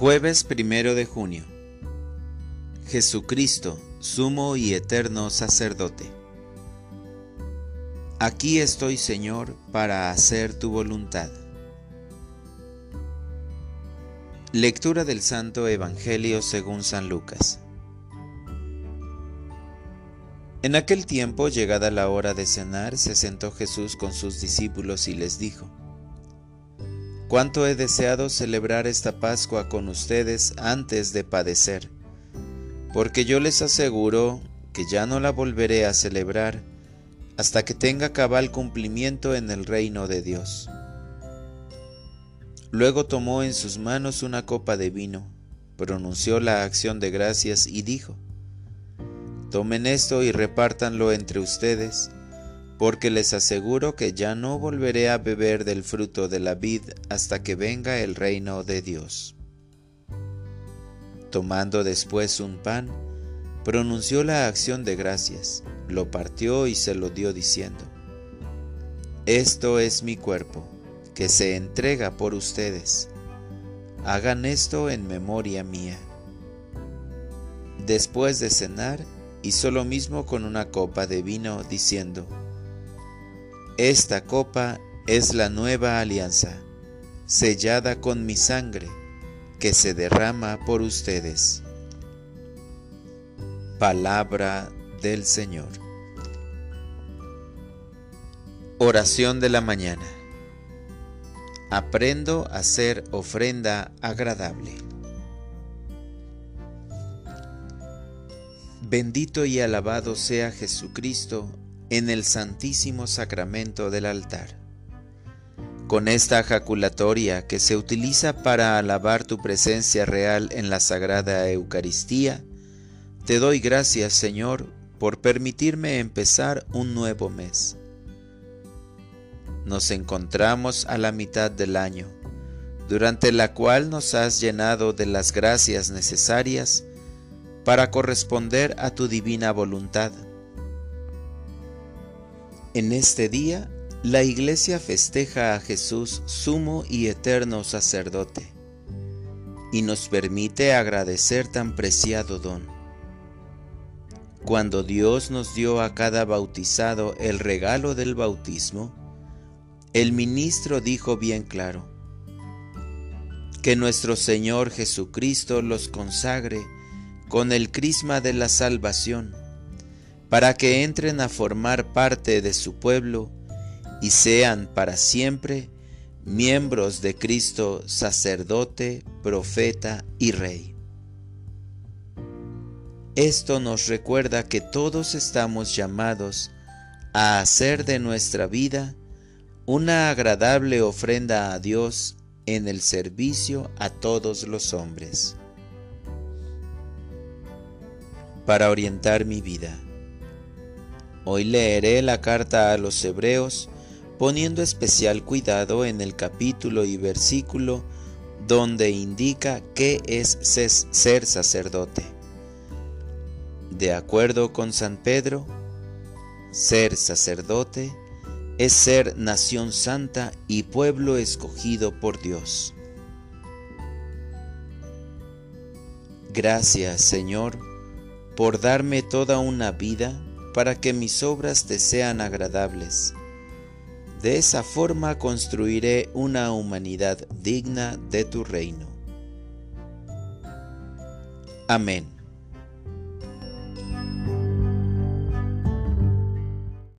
Jueves primero de junio. Jesucristo, sumo y eterno sacerdote. Aquí estoy, Señor, para hacer tu voluntad. Lectura del Santo Evangelio según San Lucas. En aquel tiempo, llegada la hora de cenar, se sentó Jesús con sus discípulos y les dijo, Cuánto he deseado celebrar esta Pascua con ustedes antes de padecer, porque yo les aseguro que ya no la volveré a celebrar hasta que tenga cabal cumplimiento en el reino de Dios. Luego tomó en sus manos una copa de vino, pronunció la acción de gracias y dijo, Tomen esto y repártanlo entre ustedes, porque les aseguro que ya no volveré a beber del fruto de la vid hasta que venga el reino de Dios. Tomando después un pan, pronunció la acción de gracias, lo partió y se lo dio diciendo, Esto es mi cuerpo, que se entrega por ustedes. Hagan esto en memoria mía. Después de cenar, hizo lo mismo con una copa de vino, diciendo, esta copa es la nueva alianza, sellada con mi sangre, que se derrama por ustedes. Palabra del Señor. Oración de la mañana. Aprendo a hacer ofrenda agradable. Bendito y alabado sea Jesucristo en el Santísimo Sacramento del altar. Con esta jaculatoria que se utiliza para alabar tu presencia real en la Sagrada Eucaristía, te doy gracias, Señor, por permitirme empezar un nuevo mes. Nos encontramos a la mitad del año, durante la cual nos has llenado de las gracias necesarias para corresponder a tu divina voluntad en este día, la Iglesia festeja a Jesús sumo y eterno sacerdote y nos permite agradecer tan preciado don. Cuando Dios nos dio a cada bautizado el regalo del bautismo, el ministro dijo bien claro, que nuestro Señor Jesucristo los consagre con el crisma de la salvación para que entren a formar parte de su pueblo y sean para siempre miembros de Cristo sacerdote, profeta y rey. Esto nos recuerda que todos estamos llamados a hacer de nuestra vida una agradable ofrenda a Dios en el servicio a todos los hombres. Para orientar mi vida. Hoy leeré la carta a los hebreos poniendo especial cuidado en el capítulo y versículo donde indica qué es ser sacerdote. De acuerdo con San Pedro, ser sacerdote es ser nación santa y pueblo escogido por Dios. Gracias, Señor, por darme toda una vida para que mis obras te sean agradables. De esa forma construiré una humanidad digna de tu reino. Amén.